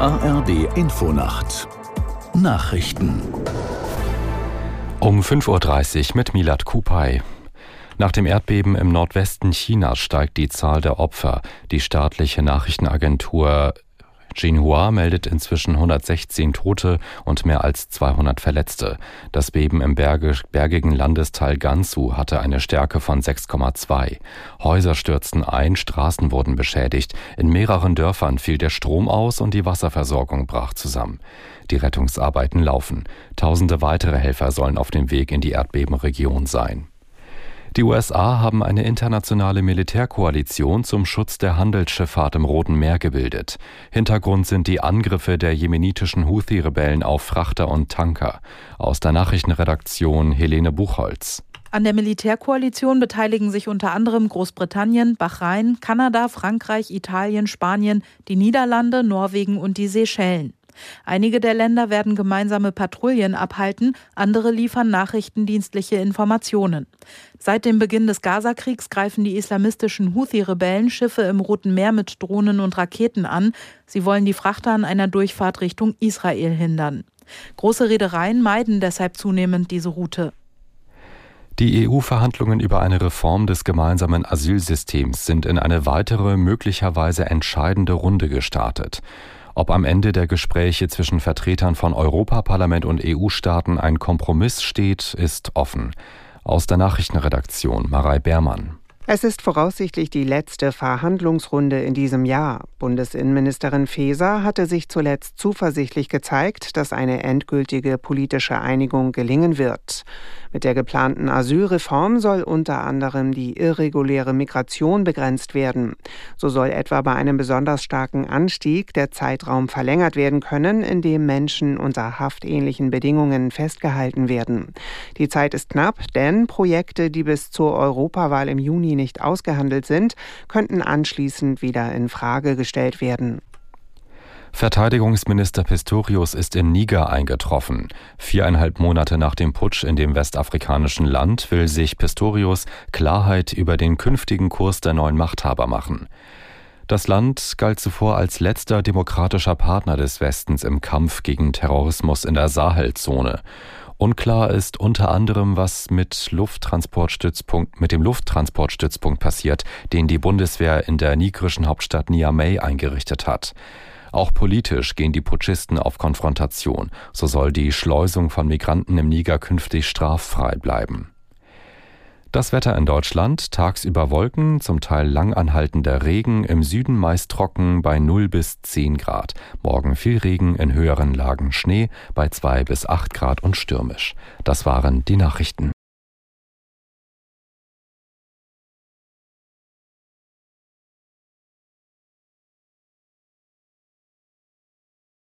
ARD Infonacht Nachrichten um 5.30 Uhr mit Milat Kupay. Nach dem Erdbeben im Nordwesten Chinas steigt die Zahl der Opfer. Die staatliche Nachrichtenagentur Xinhua meldet inzwischen 116 Tote und mehr als 200 Verletzte. Das Beben im bergigen Landesteil Gansu hatte eine Stärke von 6,2. Häuser stürzten ein, Straßen wurden beschädigt. In mehreren Dörfern fiel der Strom aus und die Wasserversorgung brach zusammen. Die Rettungsarbeiten laufen. Tausende weitere Helfer sollen auf dem Weg in die Erdbebenregion sein. Die USA haben eine internationale Militärkoalition zum Schutz der Handelsschifffahrt im Roten Meer gebildet. Hintergrund sind die Angriffe der jemenitischen Houthi-Rebellen auf Frachter und Tanker. Aus der Nachrichtenredaktion Helene Buchholz. An der Militärkoalition beteiligen sich unter anderem Großbritannien, Bahrain, Kanada, Frankreich, Italien, Spanien, die Niederlande, Norwegen und die Seychellen. Einige der Länder werden gemeinsame Patrouillen abhalten, andere liefern nachrichtendienstliche Informationen. Seit dem Beginn des Gazakriegs greifen die islamistischen Houthi-Rebellen Schiffe im Roten Meer mit Drohnen und Raketen an. Sie wollen die Frachter an einer Durchfahrt Richtung Israel hindern. Große Reedereien meiden deshalb zunehmend diese Route. Die EU-Verhandlungen über eine Reform des gemeinsamen Asylsystems sind in eine weitere, möglicherweise entscheidende Runde gestartet. Ob am Ende der Gespräche zwischen Vertretern von Europaparlament und EU-Staaten ein Kompromiss steht, ist offen. Aus der Nachrichtenredaktion Marei Beermann. Es ist voraussichtlich die letzte Verhandlungsrunde in diesem Jahr. Bundesinnenministerin Faeser hatte sich zuletzt zuversichtlich gezeigt, dass eine endgültige politische Einigung gelingen wird. Mit der geplanten Asylreform soll unter anderem die irreguläre Migration begrenzt werden. So soll etwa bei einem besonders starken Anstieg der Zeitraum verlängert werden können, in dem Menschen unter haftähnlichen Bedingungen festgehalten werden. Die Zeit ist knapp, denn Projekte, die bis zur Europawahl im Juni nicht ausgehandelt sind, könnten anschließend wieder in Frage gestellt werden. Verteidigungsminister Pistorius ist in Niger eingetroffen. Viereinhalb Monate nach dem Putsch in dem westafrikanischen Land will sich Pistorius Klarheit über den künftigen Kurs der neuen Machthaber machen. Das Land galt zuvor als letzter demokratischer Partner des Westens im Kampf gegen Terrorismus in der Sahelzone. Unklar ist unter anderem, was mit Lufttransportstützpunkt, mit dem Lufttransportstützpunkt passiert, den die Bundeswehr in der nigerischen Hauptstadt Niamey eingerichtet hat. Auch politisch gehen die Putschisten auf Konfrontation. So soll die Schleusung von Migranten im Niger künftig straffrei bleiben. Das Wetter in Deutschland, tagsüber Wolken, zum Teil langanhaltender Regen, im Süden meist trocken bei 0 bis 10 Grad. Morgen viel Regen, in höheren Lagen Schnee bei 2 bis 8 Grad und stürmisch. Das waren die Nachrichten.